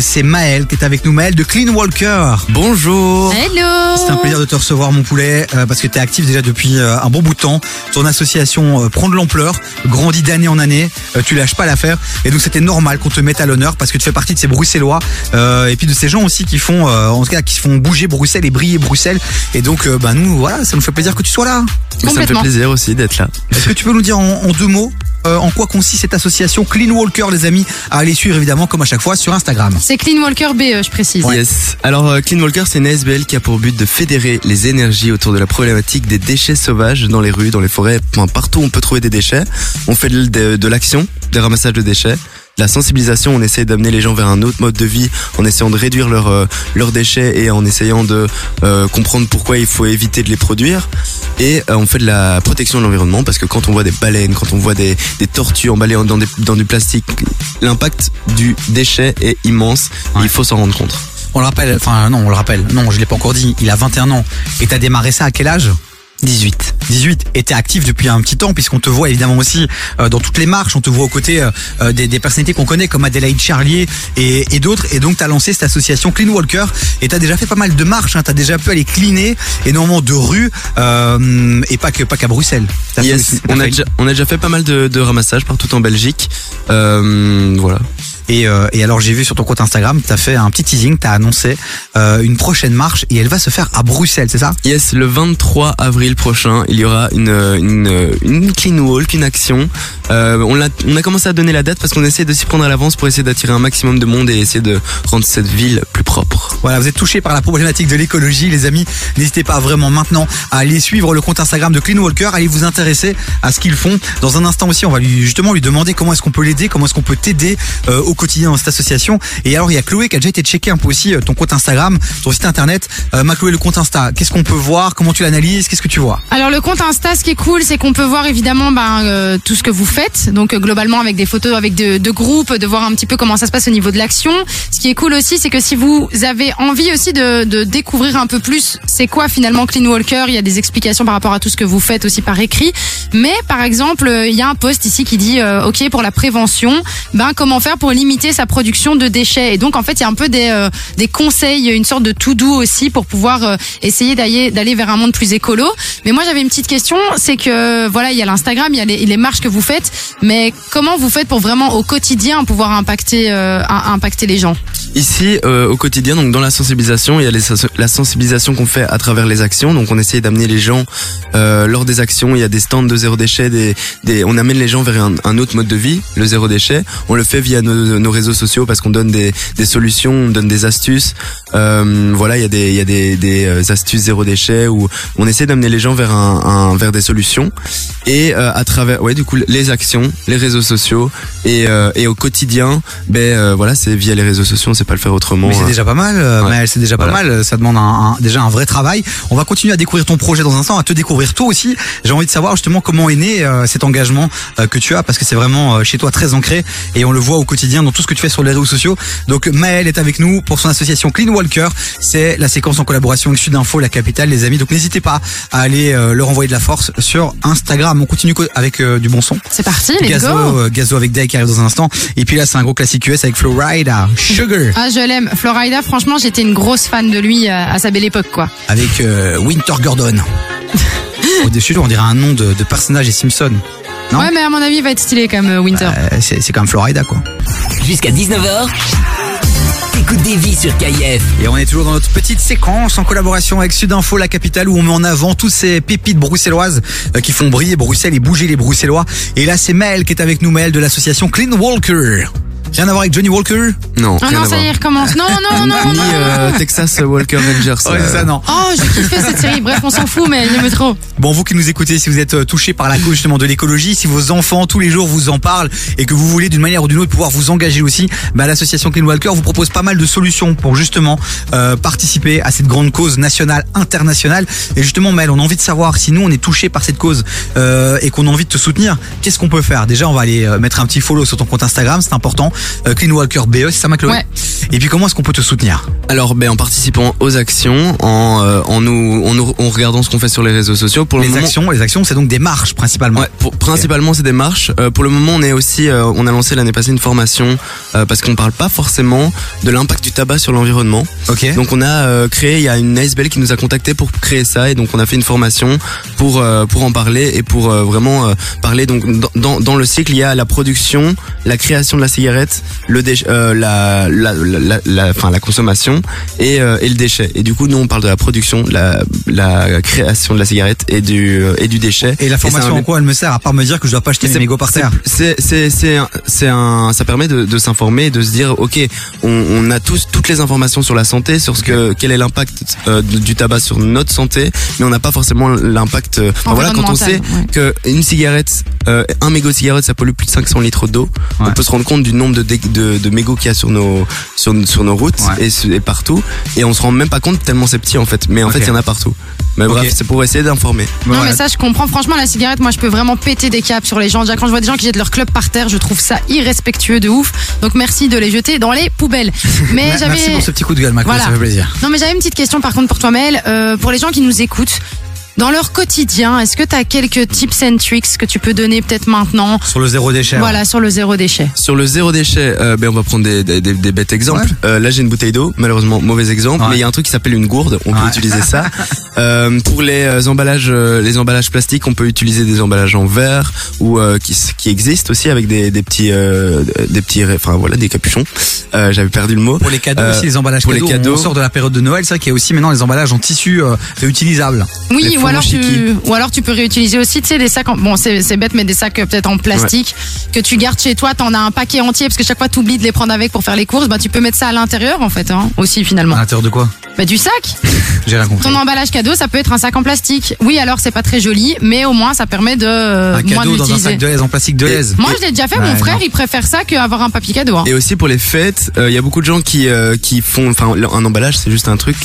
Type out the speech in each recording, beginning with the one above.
C'est Maël qui est avec nous, Maël de Clean Walker. Bonjour. Hello C'est un plaisir de te recevoir mon poulet euh, parce que tu es actif déjà depuis euh, un bon bout de temps. Ton association euh, prend de l'ampleur, grandit d'année en année, euh, tu lâches pas l'affaire et donc c'était normal qu'on te mette à l'honneur parce que tu fais partie de ces Bruxellois euh, et puis de ces gens aussi qui font euh, en tout cas qui font bouger Bruxelles et briller Bruxelles et donc euh, bah nous voilà, ça nous fait plaisir que tu sois là. Ça me fait plaisir aussi d'être là. Est-ce que tu peux nous dire en, en deux mots euh, en quoi consiste cette association Clean Walker les amis à aller suivre évidemment comme à chaque fois sur Instagram. C'est Clean Walker BE, je précise. Yes. Alors euh, Clean Walker, c'est une ASBL qui a pour but de fédérer les énergies autour de la problématique des déchets sauvages dans les rues, dans les forêts, enfin, partout où on peut trouver des déchets. On fait de, de- de l'action, des ramassages de déchets. La sensibilisation, on essaie d'amener les gens vers un autre mode de vie en essayant de réduire leurs euh, leurs déchets et en essayant de euh, comprendre pourquoi il faut éviter de les produire. Et euh, on fait de la protection de l'environnement parce que quand on voit des baleines, quand on voit des, des tortues emballées dans, des, dans du plastique, l'impact du déchet est immense. et il faut s'en rendre compte. On le rappelle, enfin non, on le rappelle, non, je l'ai pas encore dit, il a 21 ans. Et t'as démarré ça à quel âge? 18. 18. Et t'es actif depuis un petit temps, puisqu'on te voit évidemment aussi euh, dans toutes les marches, on te voit aux côtés euh, euh, des, des personnalités qu'on connaît, comme Adélaïde Charlier et, et d'autres. Et donc t'as lancé cette association Clean Walker, et t'as déjà fait pas mal de marches, hein, t'as déjà pu aller cleaner énormément de rues, euh, et pas que pas qu'à Bruxelles. Fait on a, déjà, on a déjà fait pas mal de, de ramassages partout en Belgique. Euh, voilà. Et, euh, et alors j'ai vu sur ton compte Instagram, t'as fait un petit teasing, t'as annoncé euh, une prochaine marche, et elle va se faire à Bruxelles, c'est ça? Yes, le 23 avril prochain, il y aura une, une, une clean walk, une action. Euh, on, a, on a commencé à donner la date parce qu'on essaie de s'y prendre à l'avance pour essayer d'attirer un maximum de monde et essayer de rendre cette ville plus propre. Voilà, vous êtes touché par la problématique de l'écologie, les amis. N'hésitez pas vraiment maintenant à aller suivre le compte Instagram de Clean Walker, allez vous intéresser à ce qu'ils font. Dans un instant aussi, on va lui justement lui demander comment est-ce qu'on peut l'aider, comment est-ce qu'on peut t'aider euh, au quotidien dans cette association. Et alors, il y a Chloé qui a déjà été checker un peu aussi euh, ton compte Instagram, ton site internet. Euh, ma Chloé, le compte Insta, qu'est-ce qu'on peut voir, comment tu l'analyses, qu'est-ce que tu vois? Alors le compte Insta, ce qui est cool, c'est qu'on peut voir évidemment ben, euh, tout ce que vous faites. Donc euh, globalement avec des photos avec de, groupes, de voir un petit peu comment ça se passe au niveau de l'action. Ce qui est cool aussi, c'est que si vous avez envie aussi de, découvrir un peu plus, c'est quoi finalement Clean Walker, il y a des explications par rapport à tout ce que vous faites aussi par écrit. Mais par exemple, il y a un post ici qui dit OK pour la prévention, ben comment faire pour limiter sa production de déchets. Et donc en fait, il y a un peu des euh, des conseils, une sorte de tout doux aussi pour pouvoir euh, essayer d'aller d'aller vers un monde plus écolo. Mais moi j'avais une petite question, c'est que voilà, il y a l'Instagram, il y a les, les marches que vous faites, mais comment vous faites pour vraiment au quotidien pouvoir impacter euh, impacter les gens? Ici, au quotidien, donc dans la sensibilisation, il y a la sensibilisation qu'on fait à travers les actions. Donc, on essaye d'amener les gens lors des actions. Il y a des stands de zéro déchet. Des, on amène les gens vers un, un autre mode de vie, le zéro déchet. On le fait via nos, nos réseaux sociaux parce qu'on donne des, des solutions, on donne des astuces. Euh, voilà, il y a des, il y a des, des euh, astuces zéro déchet où on essaie d'amener les gens vers un, un vers des solutions et euh, à travers, ouais, du coup, les actions, les réseaux sociaux et, euh, et au quotidien, ben euh, voilà, c'est via les réseaux sociaux, on sait pas le faire autrement. Mais c'est hein. déjà pas mal, euh, Ouais. Maël, c'est déjà pas Voilà. mal. Ça demande un, un- déjà un vrai travail. On va continuer à découvrir ton projet dans un instant, à te découvrir toi aussi. J'ai envie de savoir justement comment est né euh, cet engagement euh, que tu as, parce que c'est vraiment euh, chez toi très ancré et on le voit au quotidien dans tout ce que tu fais sur les réseaux sociaux. Donc Maël est avec nous pour son association Clean Walker. C'est la séquence en collaboration avec Sudinfo, la capitale, les amis. Donc n'hésitez pas à aller euh, leur envoyer de la force sur Instagram. On continue co- avec euh, du bon son. C'est parti, let's Gazo, go euh, Gazo avec Day qui arrive dans un instant. Et puis là, c'est un gros classique US avec Florida, Sugar. Ah, je l'aime. Florida, franchement, j'étais une grosse fan de lui à, sa belle époque, quoi. avec euh, Winter Gordon. Au-dessus, on dirait un nom de, de personnage des Simpsons. Non Ouais, mais à mon avis, il va être stylé comme euh, Winter. Euh, c'est même Florida, quoi. Jusqu'à 19h, t'écoutes des vies sur KIF. Et on est toujours dans notre petite séquence en collaboration avec Sudinfo, la capitale, où on met en avant toutes ces pépites bruxelloises euh, qui font briller Bruxelles et bouger les Bruxellois. Et là, c'est Mel qui est avec nous, Mel de l'association Clean Walker. Rien à voir avec Johnny Walker Non, Ah rien non, à ça y est, recommence. Non, non, non, Ni non. euh, Texas Walker Rangers. Ouais, c'est ça, euh, non. Oh, j'ai kiffé cette série. Bref, on s'en fout, mais il aime trop. Bon, vous qui nous écoutez, si vous êtes euh, touché par la cause justement de l'écologie, si vos enfants tous les jours vous en parlent et que vous voulez d'une manière ou d'une autre pouvoir vous engager aussi, bah, l'association Clean Walker vous propose pas mal de solutions pour justement euh, participer à cette grande cause nationale, internationale. Et justement, Mel, on a envie de savoir si nous on est touché par cette cause euh, et qu'on a envie de te soutenir, qu'est-ce qu'on peut faire? Déjà, on va aller mettre un petit follow sur ton compte Instagram, c'est important. Euh, Clean Walker BE, c'est ça ma Chloé Ouais. Et puis comment est-ce qu'on peut te soutenir Alors, ben, en participant aux actions, en, euh, en nous, en nous, en regardant ce qu'on fait sur les réseaux sociaux. Pour le Les moment, actions, les actions, c'est donc des marches principalement. Ouais, pour- principalement c'est des marches. Euh, pour le moment, on est aussi, euh, on a lancé l'année passée une formation euh, parce qu'on parle pas forcément de l'impact du tabac sur l'environnement. Ok. Donc on a euh, créé, il y a une ASBL qui nous a contacté pour créer ça et donc on a fait une formation pour euh, pour en parler et pour euh, vraiment euh, parler. Donc dans- dans dans le cycle, il y a la production, la création de la cigarette, le déch- euh, la la la la, la- enfin la consommation et euh, et le déchet. Et du coup, nous on parle de la production, la la création de la cigarette et du euh, et du déchet. Et la formation un- en quoi elle me sert à part me dire que je dois pas mes c'est- mégots par terre C'est c'est c'est un- c'est un ça permet de, de s'informer de se dire ok on, on a tous toutes les informations sur la santé sur ce que quel est l'impact euh, du tabac sur notre santé mais on n'a pas forcément l'impact euh, enfin, voilà quand on sait Environnemental, que une cigarette euh, un mégot de cigarette ça pollue plus de 500 litres d'eau Ouais. on peut se rendre compte du nombre de de, de mégots qu'il y a sur nos sur, sur nos routes Ouais. et, partout. Et on se rend même pas compte tellement c'est petit en fait. Mais en fait il y en a partout. Mais bref c'est pour essayer d'informer. Non Voilà. mais ça je comprends. Franchement la cigarette moi je peux vraiment péter des câbles sur les gens. Déjà quand je vois des gens qui jettent leur club par terre je trouve ça irrespectueux de ouf. Donc merci de les jeter dans les poubelles. Mais Merci j'avais pour ce petit coup de gueule, ma Chloé, Voilà. ça fait plaisir. non mais j'avais une petite question par contre pour toi Maël Euh, pour les gens qui nous écoutent dans leur quotidien est-ce que tu as quelques tips and tricks que tu peux donner peut-être maintenant Sur le zéro déchet. ouais. voilà sur le zéro déchet Sur le zéro déchet, euh, ben on va prendre des, des, des, des bêtes exemples. Ouais. Euh, là j'ai une bouteille d'eau, malheureusement mauvais exemple, Ouais. mais il y a un truc qui s'appelle une gourde, on peut utiliser ça. Euh, pour les emballages, les emballages plastiques, on peut utiliser des emballages en verre ou euh, qui, qui existent aussi avec des, des petits, euh, des petits, enfin voilà, des capuchons. Euh, J'avais perdu le mot. Pour les cadeaux Euh, aussi, les emballages pour les cadeaux, cadeaux. on sort de la période de Noël, c'est vrai qu'il y a aussi maintenant les emballages en tissu euh, réutilisables. Oui, Les ou alors, tu, ou alors tu peux réutiliser aussi, tu sais, des sacs, en, bon, c'est bête, mais des sacs euh, peut-être en plastique que tu gardes chez toi. T'en as un paquet entier parce que chaque fois tu oublies de les prendre avec pour faire les courses. Bah, tu peux mettre ça à l'intérieur en fait, hein, aussi finalement. À l'intérieur de quoi? Bah, du sac. J'ai rien compris. Ton emballage cadeau, ça peut être un sac en plastique. Oui, alors c'est pas très joli, mais au moins ça permet de euh, Un moins cadeau dans un sac de l'aise en plastique de l'aise. Moi, je l'ai déjà fait. Ouais, mon frère, non. il préfère ça qu'avoir un papier cadeau. hein. Et aussi pour les fêtes, euh, il y a beaucoup de gens qui euh, qui font, enfin un emballage c'est juste un truc,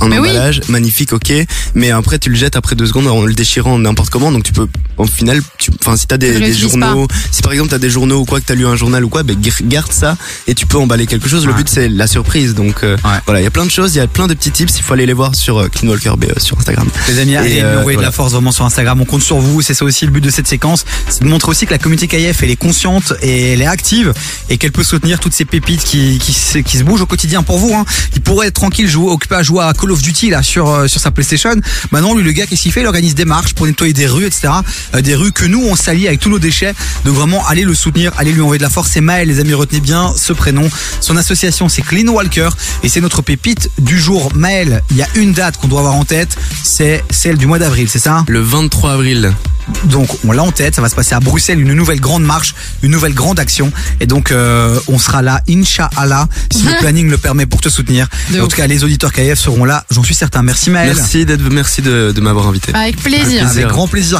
un Mais oui. emballage magnifique, ok, mais après tu le jettes après deux secondes en le déchirant n'importe comment, donc tu peux, au final, tu, enfin si t'as des, des journaux, si par exemple t'as des journaux ou quoi que t'as lu un journal ou quoi, ben gar- garde ça et tu peux emballer quelque chose. Le Ouais. but c'est la surprise, donc euh, Ouais. voilà, il y a plein de choses, il y a plein de petits tips, il faut aller les voir sur euh, Clean Walker BE sur Instagram. Les amis, allez euh, envoyer de voilà. la force vraiment sur Instagram. On compte sur vous. C'est ça aussi le but de cette séquence. C'est de montrer aussi que la communauté KF, elle est consciente et elle est active et qu'elle peut soutenir toutes ces pépites qui, qui, se, qui se bougent au quotidien pour vous. Hein. Il pourrait être tranquille, jouer, occupé à jouer à Call of Duty là sur, euh, sur sa PlayStation. Maintenant, lui, le gars, qu'est-ce qu'il fait? Il organise des marches pour nettoyer des rues, etc. Euh, des rues que nous, on salit avec tous nos déchets. De vraiment aller le soutenir, aller lui envoyer de la force. C'est Maël, les amis, retenez bien ce prénom. Son association, c'est Clean Walker et c'est notre pépite du jour. Maël, il y a une date qu'on doit avoir en tête, c'est celle du mois d'avril, c'est ça? Le 23 avril, Donc on l'a en tête, ça va se passer à Bruxelles, une nouvelle grande marche, une nouvelle grande action. Et donc euh, on sera là, Inch'Allah, si le planning le permet pour te soutenir. De en ouf. tout cas, les auditeurs KF seront là, j'en suis certain. Merci Maël. merci d'être, merci de, de m'avoir invité. Avec plaisir. Avec Avec grand plaisir.